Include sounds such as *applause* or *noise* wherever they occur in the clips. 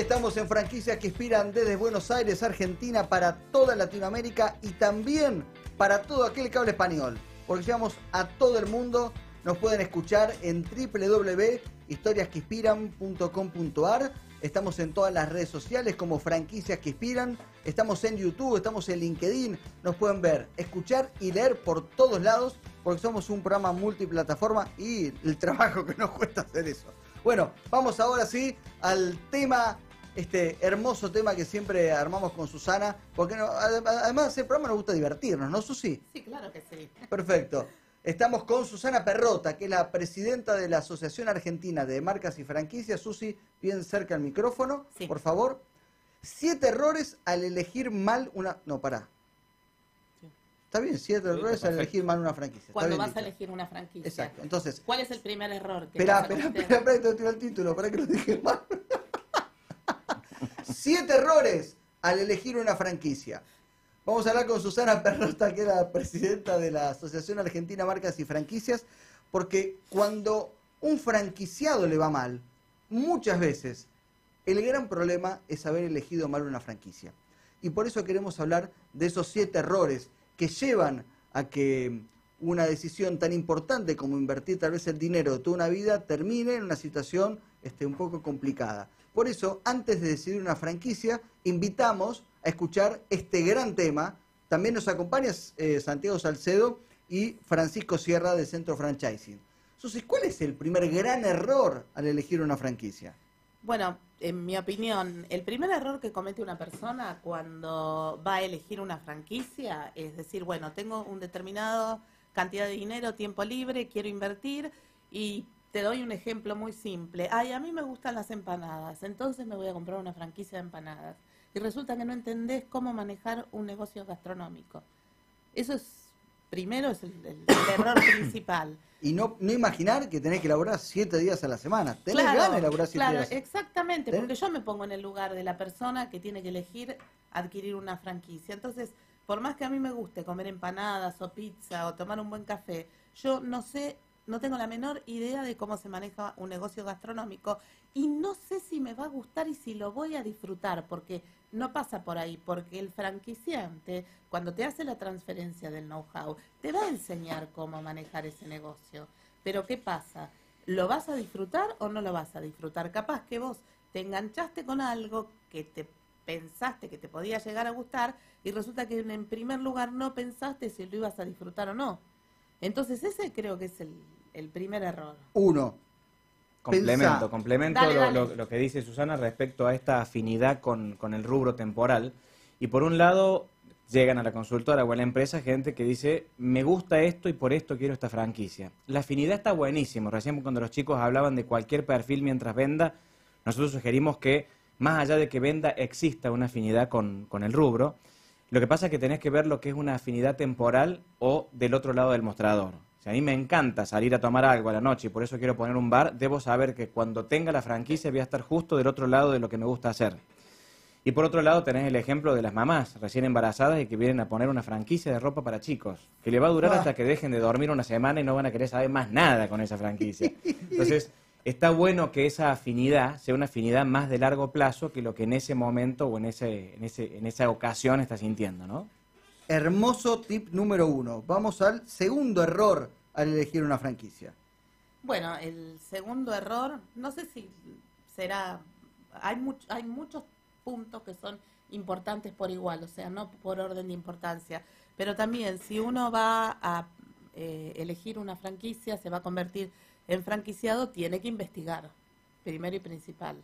Estamos en franquicias que inspiran desde Buenos Aires, Argentina, para toda Latinoamérica y también para todo aquel que habla español. Porque llegamos a todo el mundo. Nos pueden escuchar en www.historiasqueinspiran.com.ar. Estamos en todas las redes sociales como franquicias que inspiran. Estamos en YouTube, estamos en LinkedIn. Nos pueden ver, escuchar y leer por todos lados porque somos un programa multiplataforma y el trabajo que nos cuesta hacer eso. Bueno, vamos ahora sí al tema, este hermoso tema que siempre armamos con Susana, porque no- adem- además el programa nos gusta divertirnos, ¿no, Susi? Sí, claro que sí. Perfecto. Estamos con Susana Perrota, que es la presidenta de la Asociación Argentina de Marcas y Franquicias. Susi, bien cerca al micrófono, Sí. por favor. Siete errores al elegir mal una... No, pará. Sí. Está bien, siete errores al perfecto. elegir mal una franquicia. Cuando vas a elegir una franquicia. Exacto. Entonces, ¿Cuál es el primer error que Espera, espera, espera, espera, que te tiro el título, para que lo dije mal. *laughs* Siete errores al elegir una franquicia. Vamos a hablar con Susana Perrota, que es la presidenta de la Asociación Argentina Marcas y Franquicias, porque cuando un franquiciado le va mal, muchas veces el gran problema es haber elegido mal una franquicia. Y por eso queremos hablar de esos siete errores que llevan a que una decisión tan importante como invertir tal vez el dinero de toda una vida termine en una situación este, un poco complicada. Por eso, antes de decidir una franquicia, invitamos a escuchar este gran tema. También nos acompaña eh, Santiago Salcedo y Francisco Sierra de Centro Franchising. Susi, ¿cuál es el primer gran error al elegir una franquicia? Bueno, en mi opinión, el primer error que comete una persona cuando va a elegir una franquicia es decir, bueno, tengo un determinado cantidad de dinero, tiempo libre, quiero invertir y te doy un ejemplo muy simple. Ay, a mí me gustan las empanadas, entonces me voy a comprar una franquicia de empanadas. Y resulta que no entendés cómo manejar un negocio gastronómico. Eso es, primero, es el, el- el error *coughs* principal. Y no, no imaginar que tenés que elaborar siete días a la semana. Tenés Claro, ganas de elaborar siete claro, días. exactamente, ¿Eh? porque yo me pongo en el lugar de la persona que tiene que elegir adquirir una franquicia. Entonces, por más que a mí me guste comer empanadas o pizza o tomar un buen café, yo no sé, no tengo la menor idea de cómo se maneja un negocio gastronómico y no sé si me va a gustar y si lo voy a disfrutar, porque no pasa por ahí, porque el franquiciante, cuando te hace la transferencia del know-how, te va a enseñar cómo manejar ese negocio. Pero ¿qué pasa? ¿Lo vas a disfrutar o no lo vas a disfrutar? Capaz que vos te enganchaste con algo que te pensaste que te podía llegar a gustar y resulta que en primer lugar no pensaste si lo ibas a disfrutar o no. Entonces ese creo que es el, el primer error. Uno, Complemento, Pensá. complemento Dale, lo, dale. lo- lo que dice Susana respecto a esta afinidad con, con el rubro temporal. Y por un lado, llegan a la consultora o a la empresa gente que dice, me gusta esto y por esto quiero esta franquicia. La afinidad está buenísimo. Recién cuando los chicos hablaban de cualquier perfil mientras venda, nosotros sugerimos que más allá de que venda, exista una afinidad con, con el rubro. Lo que pasa es que tenés que ver lo que es una afinidad temporal o del otro lado del mostrador. Si a mí me encanta salir a tomar algo a la noche y por eso quiero poner un bar, debo saber que cuando tenga la franquicia voy a estar justo del otro lado de lo que me gusta hacer. Y por otro lado tenés el ejemplo de las mamás recién embarazadas y que vienen a poner una franquicia de ropa para chicos, que le va a durar Ah. hasta que dejen de dormir una semana y no van a querer saber más nada con esa franquicia. *laughs* Entonces, está bueno que esa afinidad sea una afinidad más de largo plazo que lo que en ese momento o en, ese, en, ese, en esa ocasión estás sintiendo, ¿no? hermoso tip número uno. Vamos al segundo error al elegir una franquicia. Bueno, el segundo error, no sé si será, hay, much- hay muchos puntos que son importantes por igual, o sea, no por orden de importancia, pero también si uno va a eh, elegir una franquicia, se va a convertir en franquiciado, tiene que investigar, primero y principal.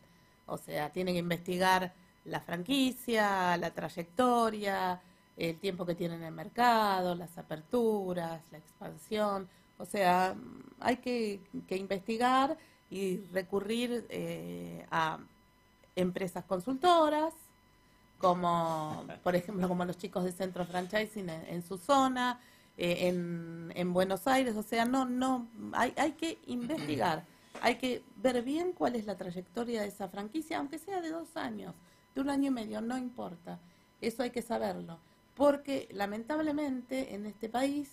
O sea, tiene que investigar la franquicia, la trayectoria, el tiempo que tiene en el mercado, las aperturas, la expansión. O sea, hay que, que investigar y recurrir eh, a empresas consultoras como por ejemplo como los chicos de Centro Franchising en, en su zona, eh, en, en Buenos Aires, o sea, no, no, hay, hay que investigar, *clears throat* hay que ver bien cuál es la trayectoria de esa franquicia, aunque sea de dos años, de un año y medio, no importa, eso hay que saberlo, porque lamentablemente en este país,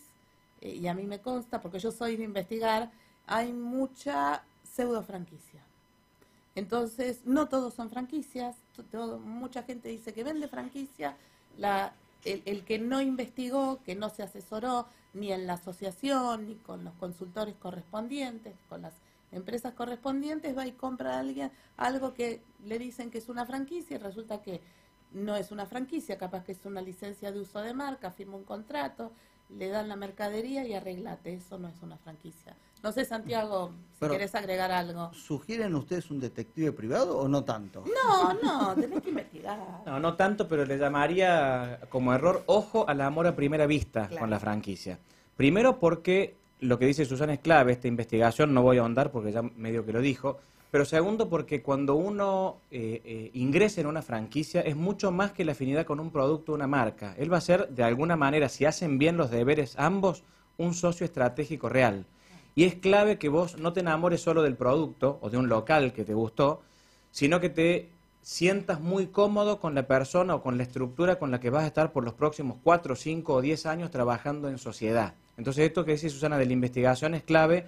eh, y a mí me consta, porque yo soy de investigar, hay mucha pseudo franquicia. Entonces, no todos son franquicias, to- todo- mucha gente dice que vende franquicia, la, el, que no investigó, que no se asesoró ni en la asociación, ni con los consultores correspondientes, con las empresas correspondientes, va y compra a alguien algo que le dicen que es una franquicia y resulta que no es una franquicia, capaz que es una licencia de uso de marca, firma un contrato, le dan la mercadería y arreglate, eso no es una franquicia. No sé, Santiago, si Pero- querés agregar algo. ¿Sugieren ustedes un detective privado o no tanto? No, no, tenés que investigar. No, no tanto, pero le llamaría como error, ojo al amor a primera vista Claro. con la franquicia. Primero porque lo que dice Susana es clave, esta investigación, no voy a ahondar porque ya medio que lo dijo, pero segundo porque cuando uno eh, eh, ingresa en una franquicia es mucho más que la afinidad con un producto o una marca. Él va a ser, de alguna manera, si hacen bien los deberes ambos, un socio estratégico real. Y es clave que vos no te enamores solo del producto o de un local que te gustó, sino que te sientas muy cómodo con la persona o con la estructura con la que vas a estar por los próximos 4, 5 o 10 años trabajando en sociedad. Entonces esto que dice Susana de la investigación es clave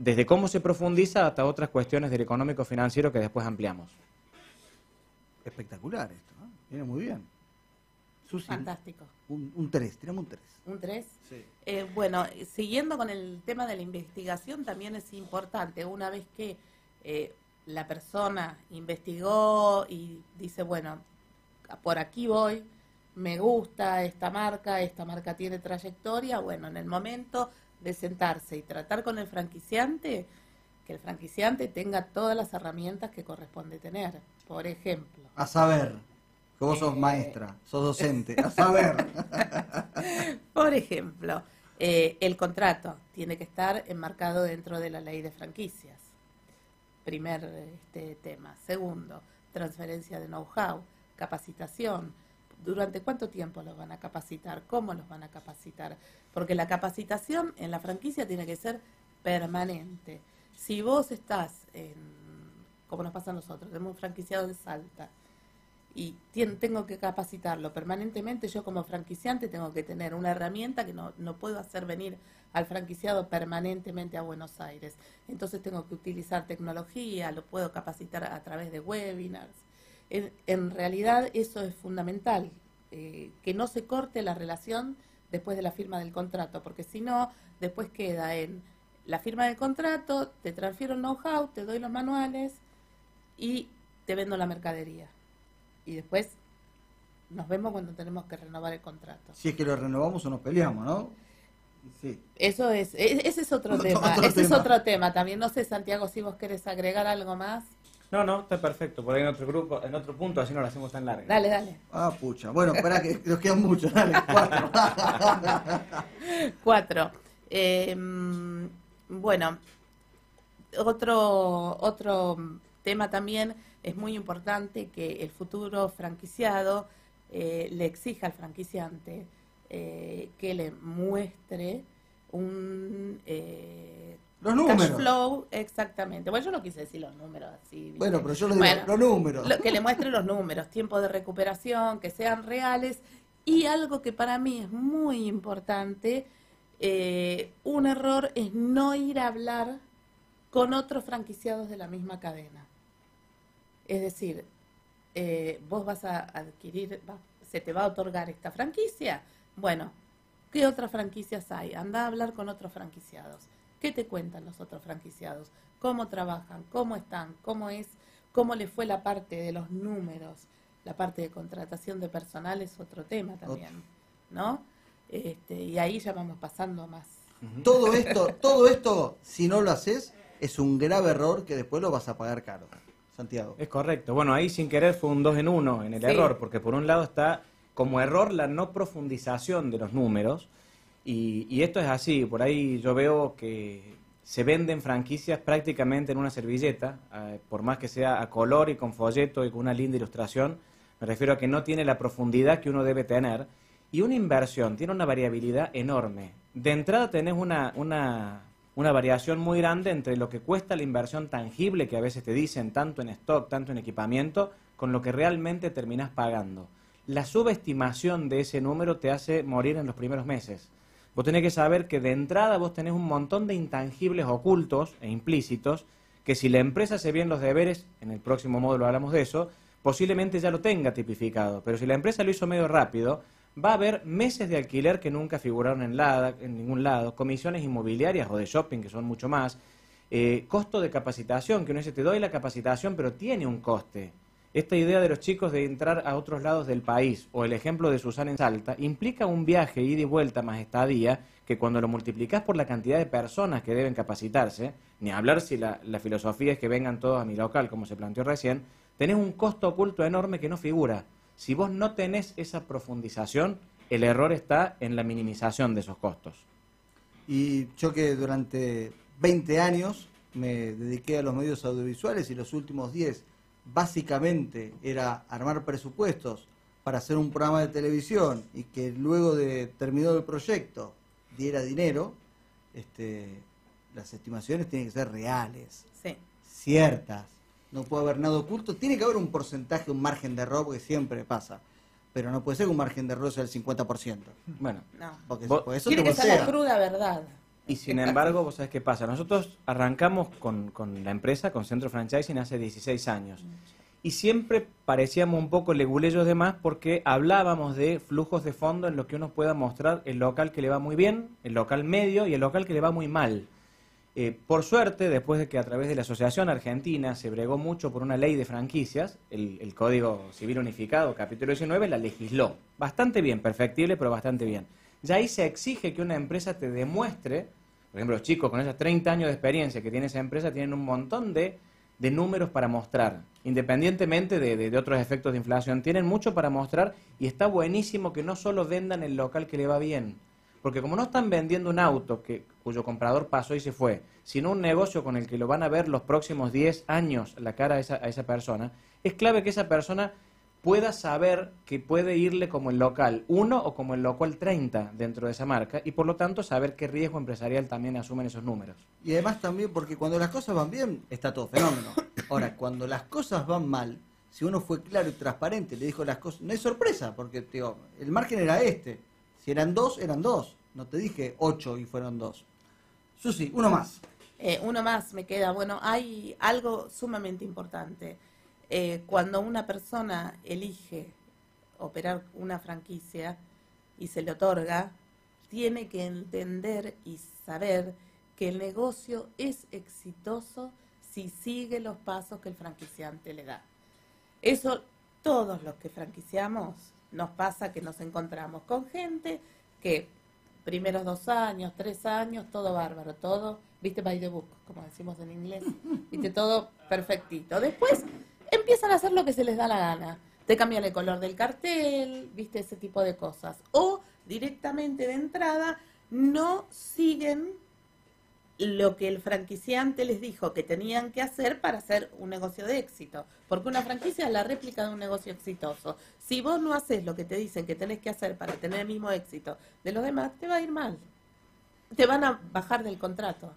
desde cómo se profundiza hasta otras cuestiones del económico financiero que después ampliamos. Espectacular esto, ¿no? Viene muy bien. Susi, Fantástico. un 3, tiramos un 3. ¿Un 3? Sí. Eh, bueno, siguiendo con el tema de la investigación, también es importante, una vez que eh, la persona investigó y dice, bueno, por aquí voy, me gusta esta marca, esta marca tiene trayectoria, bueno, en el momento de sentarse y tratar con el franquiciante, que el franquiciante tenga todas las herramientas que corresponde tener. Por ejemplo, A saber, que vos sos Eh. maestra, sos docente, a *laughs* saber. Por ejemplo, eh, el contrato tiene que estar enmarcado dentro de la ley de franquicias. Primer este, tema. Segundo, transferencia de know-how, capacitación. ¿Durante cuánto tiempo los van a capacitar? ¿Cómo los van a capacitar? Porque la capacitación en la franquicia tiene que ser permanente. Si vos estás en, como nos pasa a nosotros, tenemos un franquiciado de Salta, y tengo que capacitarlo permanentemente. Yo como franquiciante tengo que tener una herramienta que no, no puedo hacer venir al franquiciado permanentemente a Buenos Aires. Entonces tengo que utilizar tecnología, lo puedo capacitar a través de webinars. En, en realidad eso es fundamental, eh, que no se corte la relación después de la firma del contrato, porque si no, después queda en la firma del contrato, te transfiero el know-how, te doy los manuales y te vendo la mercadería y después nos vemos cuando tenemos que renovar el contrato. Si es que lo renovamos o nos peleamos, ¿no? Sí. Eso es, e- ese es otro *laughs* Otro tema, ese es otro tema también. No sé, Santiago, si vos querés agregar algo más. No, no, está perfecto. Por ahí en otro grupo, en otro punto, así no lo hacemos tan largo. Dale, dale. Ah, pucha. Bueno, espera que nos quedan muchos, dale, cuatro. *laughs* Cuatro. Eh, mm, bueno, otro, otro tema también es muy importante que el futuro franquiciado eh, le exija al franquiciante eh, que le muestre un Los cash números. flow, exactamente. Bueno, yo no quise decir los números así. ¿viste? Bueno, pero yo lo digo, Bueno, los números. lo- que le muestre los números, tiempo de recuperación, que sean reales. Y algo que para mí es muy importante, eh, un error es no ir a hablar con otros franquiciados de la misma cadena. Es decir, eh, vos vas a adquirir, va- se te va a otorgar esta franquicia. Bueno, ¿qué otras franquicias hay? Anda a hablar con otros franquiciados. ¿Qué te cuentan los otros franquiciados? ¿Cómo trabajan? ¿Cómo están? ¿Cómo es? ¿Cómo les fue la parte de los números? La parte de contratación de personal es otro tema también, ¿no? Este, y ahí ya vamos pasando más. Todo esto, todo esto, si no lo haces, es un grave error que después lo vas a pagar caro. Santiago. Es correcto. Bueno, ahí sin querer fue un dos en uno en el Sí. error, porque por un lado está como error la no profundización de los números, y, y esto es así, por ahí yo veo que se venden franquicias prácticamente en una servilleta, eh, por más que sea a color y con folleto y con una linda ilustración, Me refiero a que no tiene la profundidad que uno debe tener. Y una inversión tiene una variabilidad enorme. De entrada tenés una, una, una variación muy grande entre lo que cuesta la inversión tangible, que a veces te dicen tanto en stock, tanto en equipamiento, con lo que realmente terminás pagando. La subestimación de ese número te hace morir en los primeros meses. Vos tenés que saber que de entrada vos tenés un montón de intangibles ocultos e implícitos que si la empresa hace bien los deberes, en el próximo módulo hablamos de eso, posiblemente ya lo tenga tipificado. Pero si la empresa lo hizo medio rápido, va a haber meses de alquiler que nunca figuraron en, en ningún lado, comisiones inmobiliarias o de shopping que son mucho más, eh, costo de capacitación, que uno dice, te doy la capacitación, pero tiene un coste. Esta idea de los chicos de entrar a otros lados del país, o el ejemplo de Susana en Salta, implica un viaje ida y vuelta más estadía, que cuando lo multiplicas por la cantidad de personas que deben capacitarse, ni hablar si la, la filosofía es que vengan todos a mi local, como se planteó recién, tenés un costo oculto enorme que no figura. Si vos no tenés esa profundización, el error está en la minimización de esos costos. Y yo que durante 20 años me dediqué a los medios audiovisuales y los últimos 10 básicamente era armar presupuestos para hacer un programa de televisión y que luego de terminado el proyecto diera dinero, este, las estimaciones tienen que ser reales, ciertas. No puede haber nada oculto. Tiene que haber un porcentaje, un margen de error, porque siempre pasa. Pero no puede ser un margen de error sea el 50%. Bueno, porque, eso tiene que ser la cruda verdad. Y sin embargo, vos sabés qué pasa. Nosotros arrancamos con, con la empresa, con Centro Franchising, hace 16 años. Y siempre parecíamos un poco leguleyos de más porque hablábamos de flujos de fondo en lo que uno pueda mostrar el local que le va muy bien, el local medio y el local que le va muy mal. Eh, por suerte, después de que a través de la Asociación Argentina se bregó mucho por una ley de franquicias, el, el Código Civil Unificado, capítulo 19, la legisló. Bastante bien, perfectible, pero bastante bien. Ya ahí se exige que una empresa te demuestre por ejemplo, los chicos con esos 30 años de experiencia que tiene esa empresa tienen un montón de, números para mostrar, independientemente de, otros efectos de inflación. Tienen mucho para mostrar y está buenísimo que no solo vendan el local que le va bien, porque como no están vendiendo un auto que, cuyo comprador pasó y se fue, sino un negocio con el que lo van a ver los próximos 10 años la cara a esa persona, es clave que esa persona pueda saber que puede irle como el local 1 o como el local 30 dentro de esa marca y por lo tanto saber qué riesgo empresarial también asumen esos números. Y además también porque cuando las cosas van bien está todo fenómeno. Ahora, *coughs* cuando las cosas van mal, si uno fue claro y transparente, le dijo las cosas, no hay sorpresa porque digo, el margen era este. Si eran dos, eran dos. No te dije ocho y fueron dos. Susi, uno más. Eh, uno más me queda. Bueno, hay algo sumamente importante eh, cuando una persona elige operar una franquicia y se le otorga, tiene que entender y saber que el negocio es exitoso si sigue los pasos que el franquiciante le da. Eso todos los que franquiciamos nos pasa que nos encontramos con gente que primeros dos años, tres años, todo bárbaro, todo, viste, by the book, como decimos en inglés, viste, todo perfectito. Después empiezan a hacer lo que se les da la gana. Te cambian el color del cartel, viste, ese tipo de cosas. O directamente de entrada no siguen lo que el franquiciante les dijo que tenían que hacer para hacer un negocio de éxito. Porque una franquicia es la réplica de un negocio exitoso. Si vos no haces lo que te dicen que tenés que hacer para tener el mismo éxito de los demás, te va a ir mal. Te van a bajar del contrato.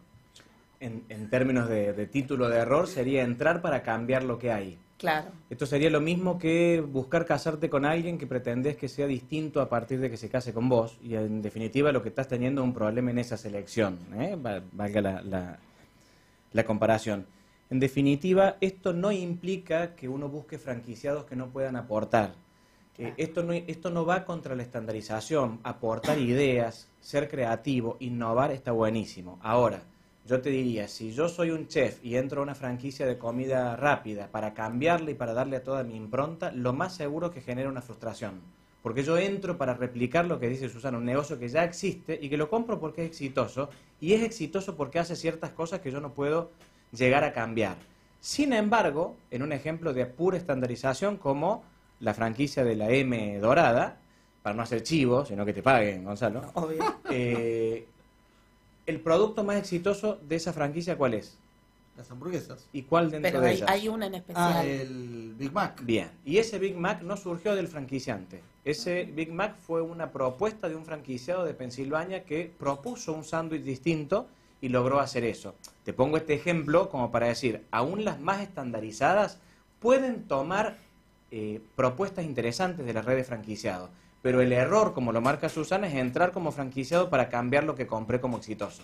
En, términos de título de error, sería entrar para cambiar lo que hay. Claro. Esto sería lo mismo que buscar casarte con alguien que pretendes que sea distinto a partir de que se case con vos. Y en definitiva lo que estás teniendo es un problema en esa selección. ¿eh? Valga la, la, comparación. En definitiva, esto no implica que uno busque franquiciados que no puedan aportar. Eh, esto, no, esto no va contra la estandarización. Aportar ideas, ser creativo, innovar está buenísimo. Ahora, yo te diría, si yo soy un chef y entro a una franquicia de comida rápida para cambiarle y para darle a toda mi impronta, lo más seguro es que genera una frustración. Porque yo entro para replicar lo que dice Susana, un negocio que ya existe y que lo compro porque es exitoso, y es exitoso porque hace ciertas cosas que yo no puedo llegar a cambiar. Sin embargo, en un ejemplo de pura estandarización como la franquicia de la M dorada, para no hacer chivo, sino que te paguen, Gonzalo, Obvio. Eh, ¿El producto más exitoso de esa franquicia cuál es? Las hamburguesas. ¿Y cuál dentro Pero de hay, ellas? hay una en especial. Ah, el Big Mac. Bien, y ese Big Mac no surgió del franquiciante. Ese Big Mac fue una propuesta de un franquiciado de Pensilvania que propuso un sándwich distinto y logró hacer eso. Te pongo este ejemplo como para decir, aún las más estandarizadas pueden tomar eh, propuestas interesantes de la red de franquiciados, pero el error, como lo marca Susana, es entrar como franquiciado para cambiar lo que compré como exitoso.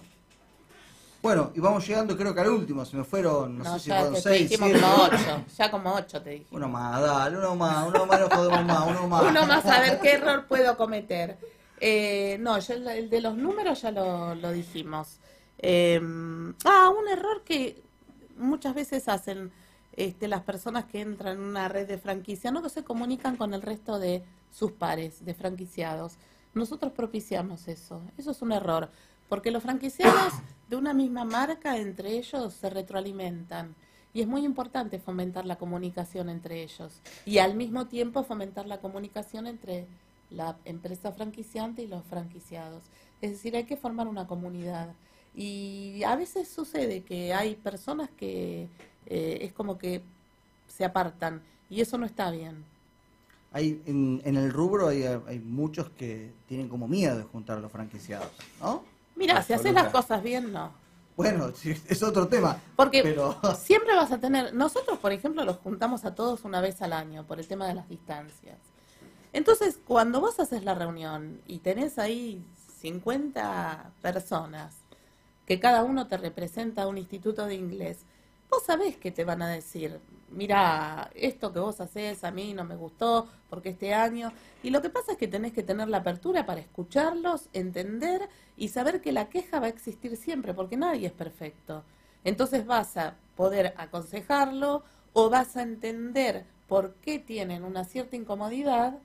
Bueno, y vamos llegando creo que al último, se me fueron, no, No, sé si fueron te, te seis, dijimos siete. como ocho. Ya como ocho te dije. Uno más, dale, uno más, uno más, no podemos más, uno más. Uno más a ver qué error puedo cometer. Eh, no, ya el, el de los números ya lo, lo dijimos. Eh, ah, un error que muchas veces hacen este, las personas que entran en una red de franquicia, no que se comunican con el resto de sus pares, de franquiciados. Nosotros propiciamos eso. Eso es un error, porque los franquiciados de una misma marca entre ellos se retroalimentan. Y es muy importante fomentar la comunicación entre ellos y al mismo tiempo fomentar la comunicación entre la empresa franquiciante y los franquiciados. Es decir, hay que formar una comunidad. Y a veces sucede que hay personas que eh, es como que se apartan y eso no está bien. Hay, en, en el rubro hay, hay muchos que tienen como miedo de juntar a los franquiciados, ¿no? Mira, si haces las cosas bien, no. Bueno, es otro tema. Porque Pero *laughs* siempre vas a tener, nosotros por ejemplo los juntamos a todos una vez al año por el tema de las distancias. Entonces, cuando vos haces la reunión y tenés ahí 50 personas que cada uno te representa un instituto de inglés, vos sabés que te van a decir, mira, esto que vos haces a mí no me gustó porque este año... Y lo que pasa es que tenés que tener la apertura para escucharlos, entender y saber que la queja va a existir siempre porque nadie es perfecto. Entonces vas a poder aconsejarlo o vas a entender por qué tienen una cierta incomodidad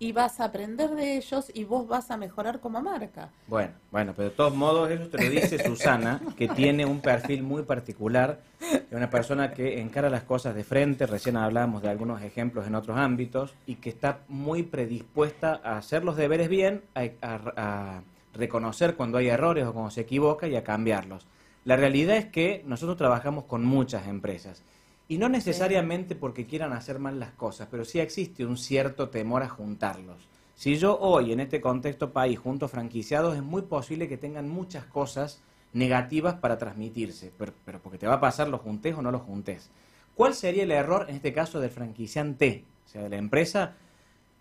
y vas a aprender de ellos y vos vas a mejorar como marca. Bueno, bueno, pero de todos modos eso te lo dice Susana, que tiene un perfil muy particular, es una persona que encara las cosas de frente, recién hablábamos de algunos ejemplos en otros ámbitos, y que está muy predispuesta a hacer los deberes bien, a, a- a reconocer cuando hay errores o cuando se equivoca y a cambiarlos. La realidad es que nosotros trabajamos con muchas empresas. Y no necesariamente porque quieran hacer mal las cosas, pero sí existe un cierto temor a juntarlos. Si yo hoy en este contexto país junto franquiciados, es muy posible que tengan muchas cosas negativas para transmitirse, pero, porque te va a pasar lo juntes o no lo juntes. ¿Cuál sería el error en este caso del franquiciante, o sea, de la empresa?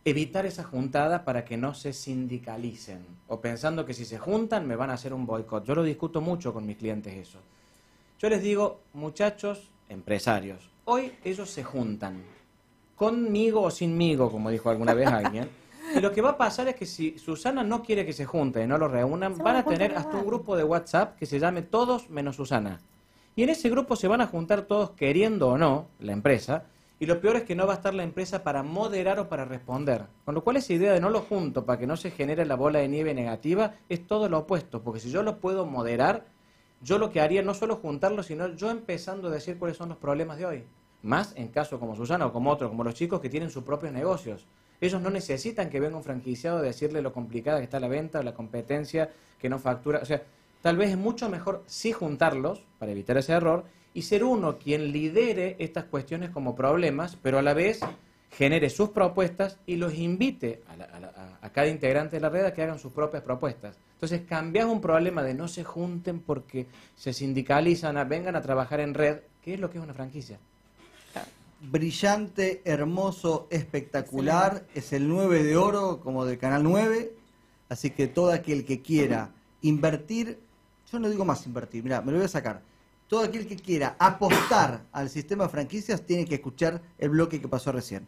Evitar esa juntada para que no se sindicalicen o pensando que si se juntan me van a hacer un boicot. Yo lo discuto mucho con mis clientes eso. Yo les digo, muchachos, empresarios, hoy ellos se juntan, conmigo o sinmigo, como dijo alguna vez alguien. *laughs* Y lo que va a pasar es que si Susana no quiere que se junten y no lo reúnan, van van a tener hasta un grupo de WhatsApp que se llame Todos menos Susana. Y en ese grupo se van a juntar todos queriendo o no, la empresa, y lo peor es que no va a estar la empresa para moderar o para responder. Con lo cual esa idea de no lo junto para que no se genere la bola de nieve negativa es todo lo opuesto, porque si yo lo puedo moderar, yo lo que haría no solo juntarlo, sino yo empezando a decir cuáles son los problemas de hoy. Más en casos como Susana o como otros, como los chicos que tienen sus propios negocios. Ellos no necesitan que venga un franquiciado a decirle lo complicada que está la venta o la competencia que no factura. O sea, tal vez es mucho mejor sí juntarlos para evitar ese error y ser uno quien lidere estas cuestiones como problemas, pero a la vez genere sus propuestas y los invite a, la- a la- a- cada integrante de la red a que hagan sus propias propuestas. Entonces cambias un problema de no se junten porque se sindicalizan, a- vengan a trabajar en red, que es lo que es una franquicia. brillante, hermoso, espectacular. Es el 9 de oro, como del Canal 9. Así que todo aquel que quiera invertir, yo no digo más invertir, mira, me lo voy a sacar. Todo aquel que quiera apostar al sistema de franquicias tiene que escuchar el bloque que pasó recién.